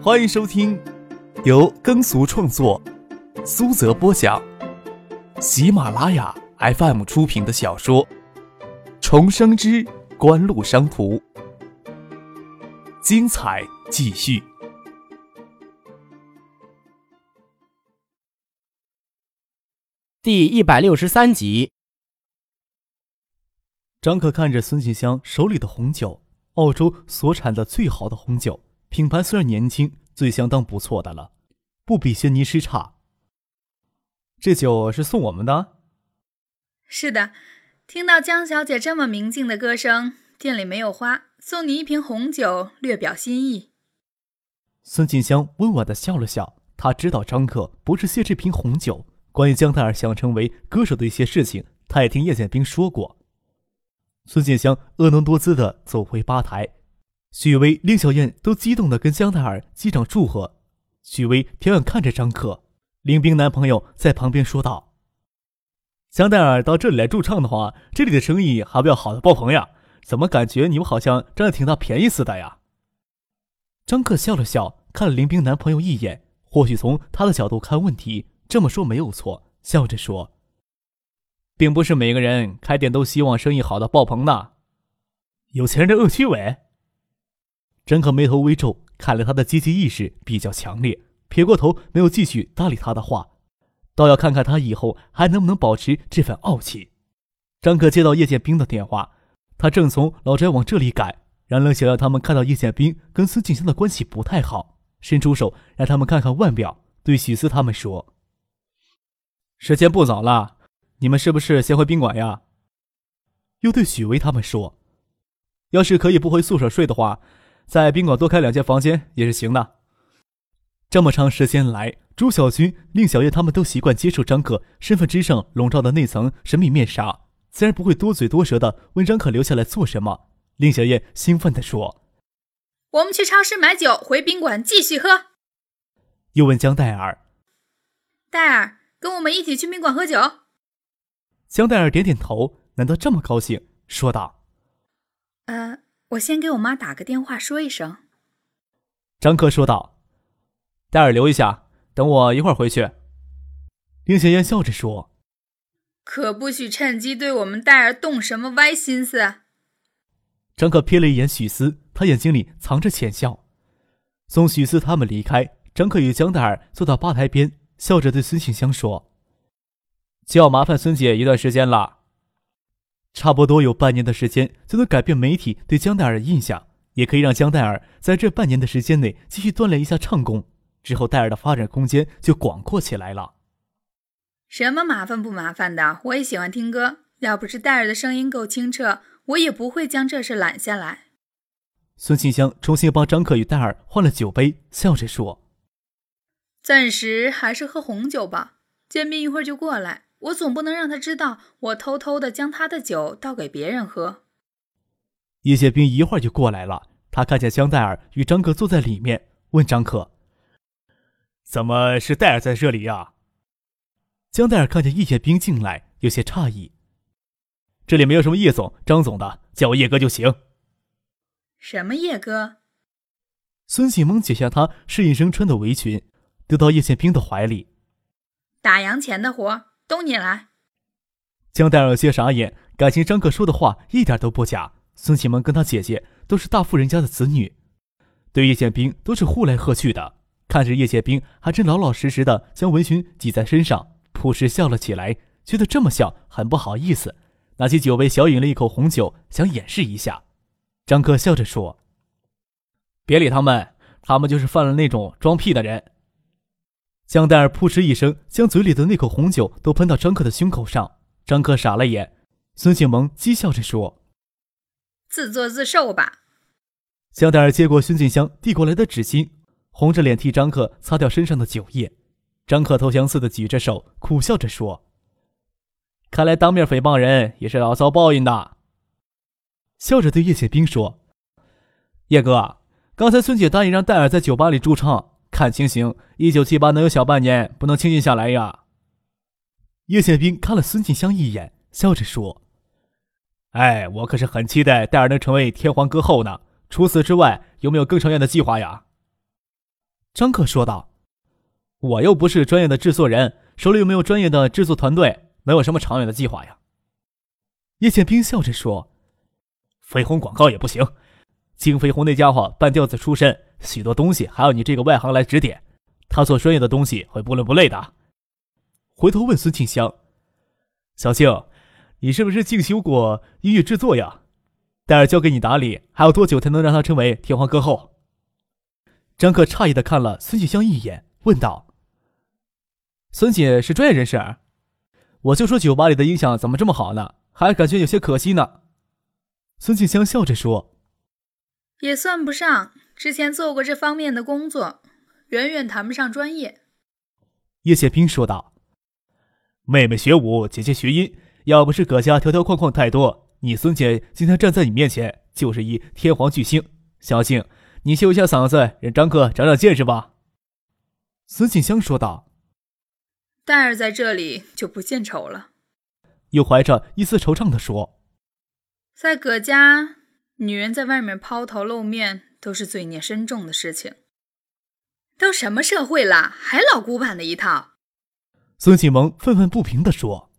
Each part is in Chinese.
欢迎收听由耕俗创作、苏泽播讲、喜马拉雅 FM 出品的小说《重生之官路商途》，精彩继续。第一百六十三集。张可看着孙锦香手里的红酒，澳洲所产的最好的红酒。品牌虽然年轻，最相当不错的了，不比轩尼诗差。这酒是送我们的。是的，听到江小姐这么明净的歌声，店里没有花，送你一瓶红酒，略表心意。孙静香温婉的笑了笑，她知道张克不是谢这瓶红酒。关于江泰尔想成为歌手的一些事情，他也听叶剑兵说过。孙静香婀娜多姿的走回吧台。许巍、令小燕都激动地跟香奈儿击掌祝贺。许巍调眼看着张克，林冰男朋友在旁边说道：“香奈儿到这里来驻唱的话，这里的生意还不要好的爆棚呀？怎么感觉你们好像占了挺大便宜似的呀？”张克笑了笑，看了林冰男朋友一眼。或许从他的角度看问题，这么说没有错。笑着说：“并不是每个人开店都希望生意好的爆棚的，有钱人的恶趣味。”张可眉头微皱，看来他的阶级意识比较强烈，撇过头没有继续搭理他的话，倒要看看他以后还能不能保持这份傲气。张可接到叶剑兵的电话，他正从老宅往这里赶，让冷想要他们看到叶剑兵跟孙静香的关系不太好，伸出手让他们看看腕表，对许思他们说：“时间不早了，你们是不是先回宾馆呀？”又对许巍他们说：“要是可以不回宿舍睡的话。”在宾馆多开两间房间也是行的。这么长时间来，朱小军、令小燕他们都习惯接受张可身份之上笼罩的那层神秘面纱，自然不会多嘴多舌的问张可留下来做什么。令小燕兴奋地说：“我们去超市买酒，回宾馆继续喝。”又问江黛尔：“黛尔，跟我们一起去宾馆喝酒？”江黛尔点点头，难得这么高兴，说道：“呃。”我先给我妈打个电话说一声。张克说道：“戴尔留一下，等我一会儿回去。”林小燕笑着说：“可不许趁机对我们戴尔动什么歪心思。”张克瞥了一眼许思，他眼睛里藏着浅笑。送许思他们离开，张克与江戴尔坐到吧台边，笑着对孙庆香说：“就要麻烦孙姐一段时间了。”差不多有半年的时间就能改变媒体对江戴尔的印象，也可以让江戴尔在这半年的时间内继续锻炼一下唱功，之后戴尔的发展空间就广阔起来了。什么麻烦不麻烦的？我也喜欢听歌，要不是戴尔的声音够清澈，我也不会将这事揽下来。孙庆香重新帮张克与戴尔换了酒杯，笑着说：“暂时还是喝红酒吧，建斌一会儿就过来。”我总不能让他知道我偷偷的将他的酒倒给别人喝。叶宪兵一会儿就过来了，他看见江黛尔与张克坐在里面，问张克：“怎么是戴尔在这里呀？”江黛尔看见叶剑兵进来，有些诧异：“这里没有什么叶总、张总的，叫我叶哥就行。”“什么叶哥？”孙启蒙解下他适应生穿的围裙，丢到叶宪兵的怀里：“打洋钱的活。”都你来。江黛儿有些傻眼，感情张克说的话一点都不假。孙启蒙跟他姐姐都是大富人家的子女，对叶剑兵都是呼来喝去的。看着叶剑兵还真老老实实的将围裙系在身上，朴实笑了起来，觉得这么笑很不好意思，拿起酒杯小饮了一口红酒，想掩饰一下。张克笑着说：“别理他们，他们就是犯了那种装屁的人。”江黛儿扑哧一声，将嘴里的那口红酒都喷到张克的胸口上。张克傻了眼，孙庆萌讥笑着说：“自作自受吧。”江黛儿接过孙静香递过来的纸巾，红着脸替张克擦掉身上的酒液。张克投降似的举着手，苦笑着说：“看来当面诽谤人也是要遭报应的。”笑着对叶剑兵说：“叶哥，刚才孙姐答应让戴尔在酒吧里驻唱。”看情形，一九七八能有小半年，不能清静下来呀。叶宪兵看了孙静香一眼，笑着说：“哎，我可是很期待戴尔能成为天皇歌后呢。除此之外，有没有更长远的计划呀？”张克说道：“我又不是专业的制作人，手里又没有专业的制作团队，能有什么长远的计划呀？”叶剑兵笑着说：“飞鸿广告也不行，金飞鸿那家伙半吊子出身，许多东西还要你这个外行来指点，他做专业的东西会不伦不类的。”回头问孙庆香：“小庆，你是不是进修过音乐制作呀？戴尔交给你打理，还有多久才能让他成为天皇歌后？”张克诧异的看了孙庆香一眼，问道：“孙姐是专业人士，我就说酒吧里的音响怎么这么好呢？还感觉有些可惜呢。”孙庆香笑着说：“也算不上，之前做过这方面的工作，远远谈不上专业。”叶宪兵说道。妹妹学武，姐姐学音。要不是葛家条条框框太多，你孙姐今天站在你面前就是一天皇巨星。小静，你秀一下嗓子，让张克长长见识吧。”孙锦香说道。戴儿在这里就不献丑了，又怀着一丝惆怅的说：“在葛家，女人在外面抛头露面都是罪孽深重的事情。都什么社会了，还老古板的一套。”孙启蒙愤愤不平地说：“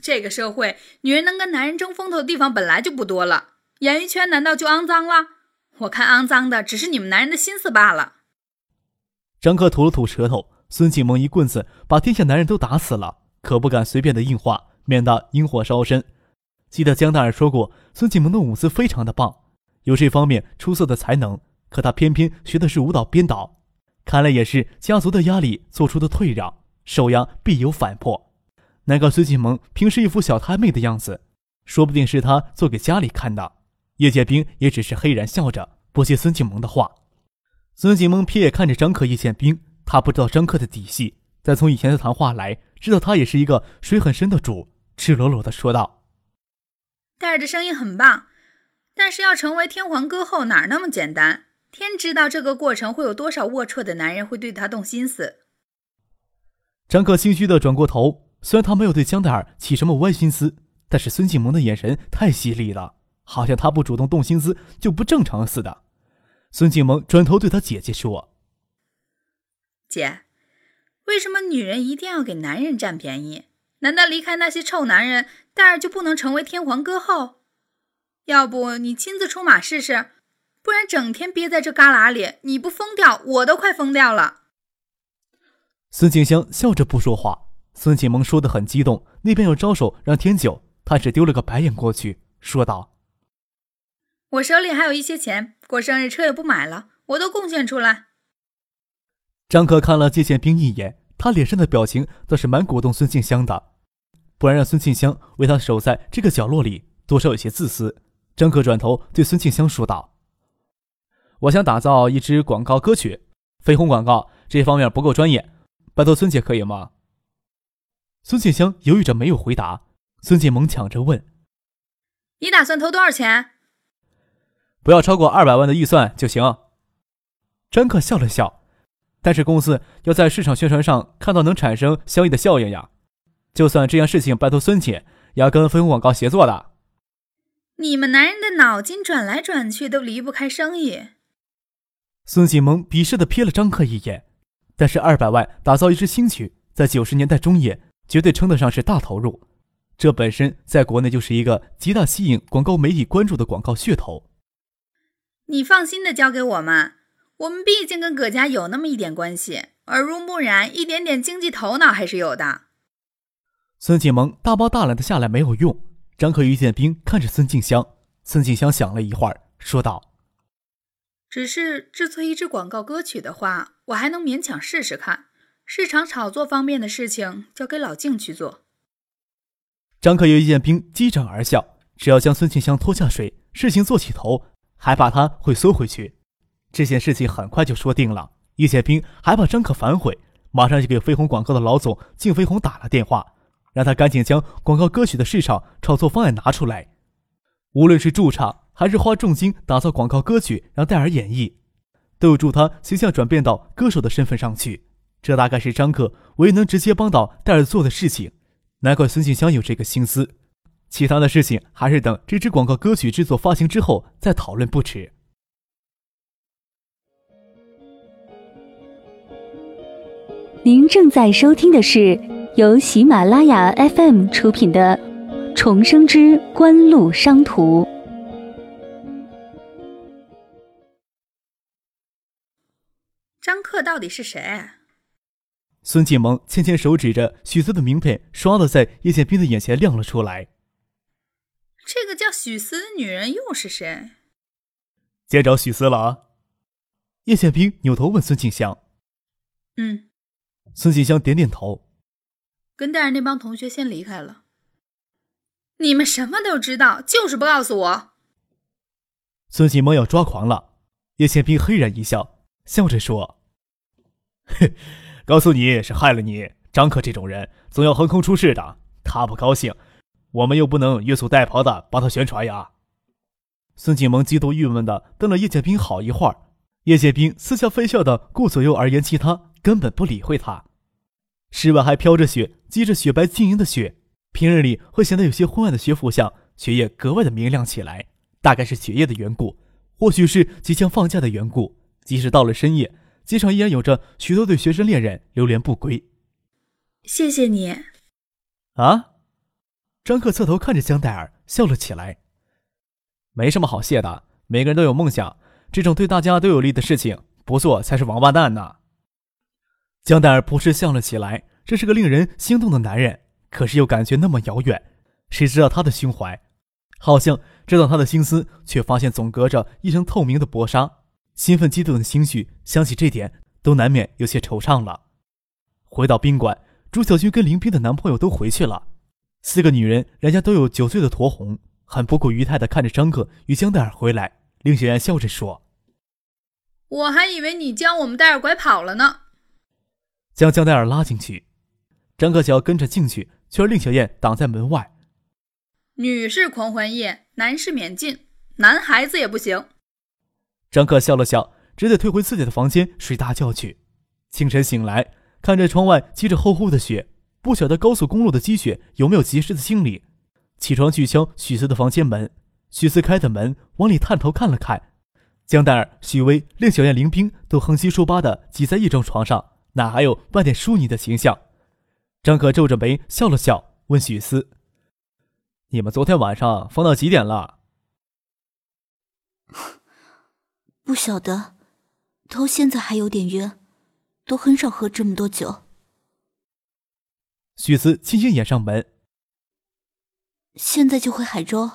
这个社会，女人能跟男人争风头的地方本来就不多了。演艺圈难道就肮脏了？我看肮脏的只是你们男人的心思罢了。”张克吐了吐舌头，孙启蒙一棍子把天下男人都打死了，可不敢随便的硬话，免得引火烧身。记得江大人说过，孙启蒙的舞姿非常的棒，有这方面出色的才能，可他偏偏学的是舞蹈编导，看来也是家族的压力做出的退让。受压必有反破。那个孙启蒙平时一副小太妹的样子，说不定是他做给家里看的。叶剑兵也只是嘿然笑着，不接孙启蒙的话。孙启蒙瞥眼看着张克、叶剑兵，他不知道张克的底细，但从以前的谈话来，知道他也是一个水很深的主，赤裸裸的说道：“戴儿的声音很棒，但是要成为天皇歌后哪那么简单？天知道这个过程会有多少龌龊的男人会对她动心思。”张克心虚的转过头，虽然他没有对江黛儿起什么歪心思，但是孙静萌的眼神太犀利了，好像他不主动动心思就不正常似的。孙静萌转头对他姐姐说：“姐，为什么女人一定要给男人占便宜？难道离开那些臭男人，黛儿就不能成为天皇歌后？要不你亲自出马试试？不然整天憋在这旮旯里，你不疯掉，我都快疯掉了。”孙静香笑着不说话。孙启蒙说的很激动，那边又招手让天九，他只丢了个白眼过去，说道：“我手里还有一些钱，过生日车也不买了，我都贡献出来。”张可看了季建兵一眼，他脸上的表情倒是蛮鼓动孙静香的，不然让孙庆香为他守在这个角落里，多少有些自私。张可转头对孙庆香说道：“我想打造一支广告歌曲，绯红广告这方面不够专业。”拜托孙姐可以吗？孙庆香犹豫着没有回答。孙建萌抢着问：“你打算投多少钱？”不要超过二百万的预算就行。张克笑了笑，但是公司要在市场宣传上看到能产生相应的效应呀。就算这件事情拜托孙姐，也要跟绯红广告协作的。你们男人的脑筋转来转去都离不开生意。孙启萌鄙视的瞥了张克一眼。但是二百万打造一支新曲，在九十年代中叶绝对称得上是大投入，这本身在国内就是一个极大吸引广告媒体关注的广告噱头。你放心的交给我们，我们毕竟跟葛家有那么一点关系，耳濡目染，一点点经济头脑还是有的。孙启萌大包大揽的下来没有用，张克、于建兵看着孙静香，孙静香想了一会儿，说道。只是制作一支广告歌曲的话，我还能勉强试试看。市场炒作方面的事情交给老静去做。张克与叶剑兵击掌而笑，只要将孙静香拖下水，事情做起头，还怕他会缩回去？这件事情很快就说定了。叶剑兵还怕张可反悔，马上就给飞鸿广告的老总靳飞鸿打了电话，让他赶紧将广告歌曲的市场炒作方案拿出来，无论是驻唱。还是花重金打造广告歌曲，让戴尔演绎，都有助他形象转变到歌手的身份上去。这大概是张克唯一能直接帮到戴尔做的事情。难怪孙静香有这个心思。其他的事情还是等这支广告歌曲制作发行之后再讨论不迟。您正在收听的是由喜马拉雅 FM 出品的《重生之官路商途》。张克到底是谁？孙继萌牵牵手指着许思的名片，唰的在叶剑斌的眼前亮了出来。这个叫许思的女人又是谁？见着许思了啊！叶剑斌扭头问孙静香：“嗯。”孙静香点点头。跟带着那帮同学先离开了。你们什么都知道，就是不告诉我。孙继萌要抓狂了。叶剑斌嘿然一笑，笑着说：“哼。”告诉你是害了你，张克这种人总要横空出世的。他不高兴，我们又不能约束带袍的帮他宣传呀。孙锦萌极度郁闷的瞪了叶剑兵好一会儿，叶剑兵似笑非笑的顾左右而言其他，根本不理会他。室外还飘着雪，积着雪白晶莹的雪，平日里会显得有些昏暗的雪府巷，雪夜格外的明亮起来。大概是雪夜的缘故，或许是即将放假的缘故，即使到了深夜。街上依然有着许多对学生恋人流连不归。谢谢你。啊！张克侧头看着香黛儿，笑了起来。没什么好谢的，每个人都有梦想，这种对大家都有利的事情不做才是王八蛋呢。江黛儿不是笑了起来，这是个令人心动的男人，可是又感觉那么遥远。谁知道他的胸怀？好像知道他的心思，却发现总隔着一层透明的薄纱。兴奋激动的情绪，想起这点，都难免有些惆怅了。回到宾馆，朱小军跟林斌的男朋友都回去了，四个女人，人家都有酒醉的酡红，很不顾仪态的看着张克与江黛儿回来。令小燕笑着说：“我还以为你将我们戴尔拐跑了呢。”将江黛儿拉进去，张克想要跟着进去，却让令小燕挡在门外。女士狂欢夜，男士免进，男孩子也不行。张克笑了笑，只得退回自己的房间睡大觉去。清晨醒来，看着窗外积着厚厚的雪，不晓得高速公路的积雪有没有及时的清理。起床去敲许思的房间门，许思开的门，往里探头看了看，江黛儿、许巍、令小燕、林冰都横七竖八的挤在一张床上，哪还有半点淑女的形象？张可皱着眉笑了笑，问许思：“你们昨天晚上疯到几点了？” 不晓得，头现在还有点晕，都很少喝这么多酒。许思轻轻掩上门。现在就回海州。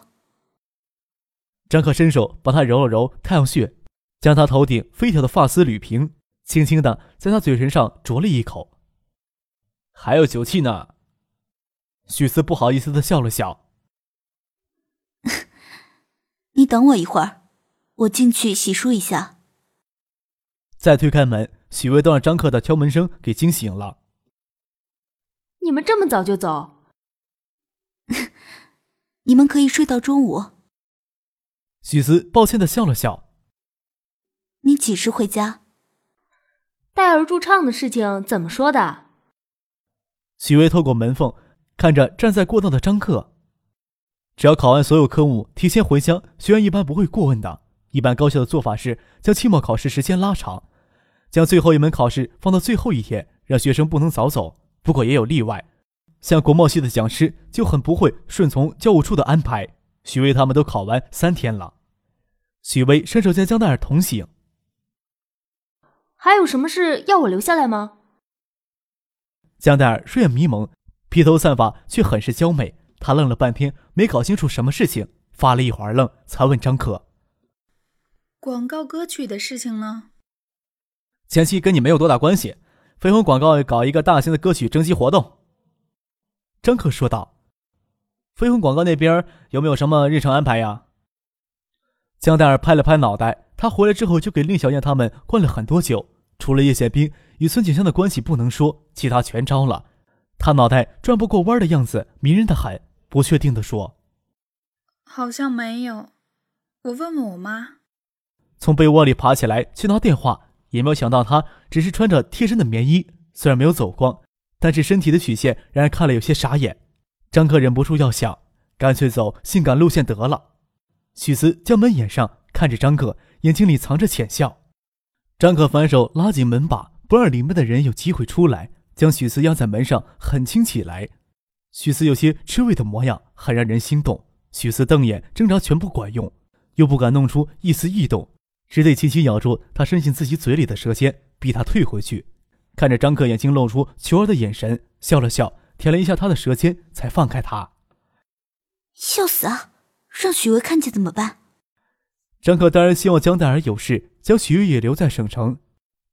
张克伸手把他揉了揉太阳穴，将他头顶飞条的发丝捋平，轻轻的在他嘴唇上啄了一口。还有酒气呢。许思不好意思的笑了笑。你等我一会儿。我进去洗漱一下。再推开门，许巍都让张克的敲门声给惊醒了。你们这么早就走？你们可以睡到中午。许思抱歉的笑了笑。你几时回家？戴尔驻唱的事情怎么说的？许巍透过门缝看着站在过道的张克。只要考完所有科目，提前回家，学院一般不会过问的。一般高校的做法是将期末考试时间拉长，将最后一门考试放到最后一天，让学生不能早走。不过也有例外，像国贸系的讲师就很不会顺从教务处的安排。许巍他们都考完三天了。许巍伸手将江黛儿捅醒。还有什么事要我留下来吗？江黛儿睡眼迷蒙，披头散发却很是娇美。她愣了半天，没搞清楚什么事情，发了一会儿愣，才问张可。广告歌曲的事情呢？前期跟你没有多大关系。飞鸿广告搞一个大型的歌曲征集活动。张可说道：“飞鸿广告那边有没有什么日程安排呀？”江黛儿拍了拍脑袋。他回来之后就给令小燕他们灌了很多酒，除了叶宪兵与孙景香的关系不能说，其他全招了。他脑袋转不过弯的样子迷人的很，不确定的说：“好像没有，我问问我妈。”从被窝里爬起来去拿电话，也没有想到他只是穿着贴身的棉衣，虽然没有走光，但是身体的曲线让人看了有些傻眼。张克忍不住要想，干脆走性感路线得了。许思将门掩上，看着张克，眼睛里藏着浅笑。张可反手拉紧门把，不让里面的人有机会出来，将许思压在门上，狠亲起来。许思有些吃味的模样，很让人心动。许思瞪眼挣扎，全不管用，又不敢弄出一丝异动，只得轻轻咬住他伸进自己嘴里的舌尖，逼他退回去。看着张克眼睛露出求儿的眼神，笑了笑，舔了一下他的舌尖，才放开他。笑死啊！让许巍看见怎么办？张可当然希望江黛儿有事，将许巍也留在省城，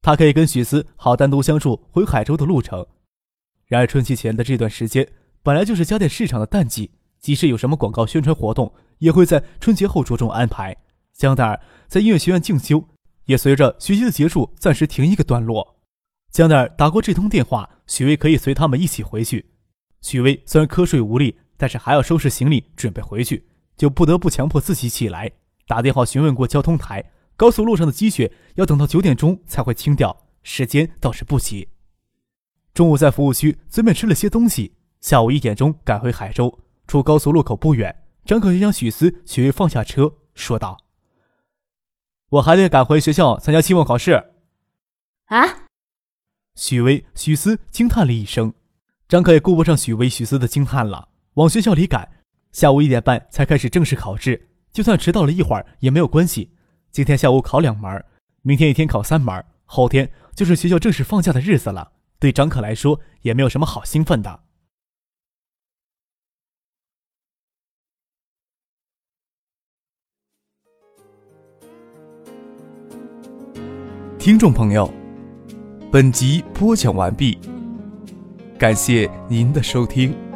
他可以跟许思好单独相处回海州的路程。然而春节前的这段时间本来就是家电市场的淡季，即使有什么广告宣传活动，也会在春节后着重安排。江黛儿在音乐学院进修，也随着学习的结束暂时停一个段落。江黛儿打过这通电话，许巍可以随他们一起回去。许巍虽然瞌睡无力，但是还要收拾行李准备回去，就不得不强迫自己起来。打电话询问过交通台，高速路上的积雪要等到九点钟才会清掉，时间倒是不急。中午在服务区随便吃了些东西，下午一点钟赶回海州。出高速路口不远，张可就将许思、许巍放下车，说道：“我还得赶回学校参加期末考试。”啊！许巍、许思惊叹了一声，张可也顾不上许巍、许思的惊叹了，往学校里赶。下午一点半才开始正式考试。就算迟到了一会儿也没有关系。今天下午考两门，明天一天考三门，后天就是学校正式放假的日子了。对张可来说也没有什么好兴奋的。听众朋友，本集播讲完毕，感谢您的收听。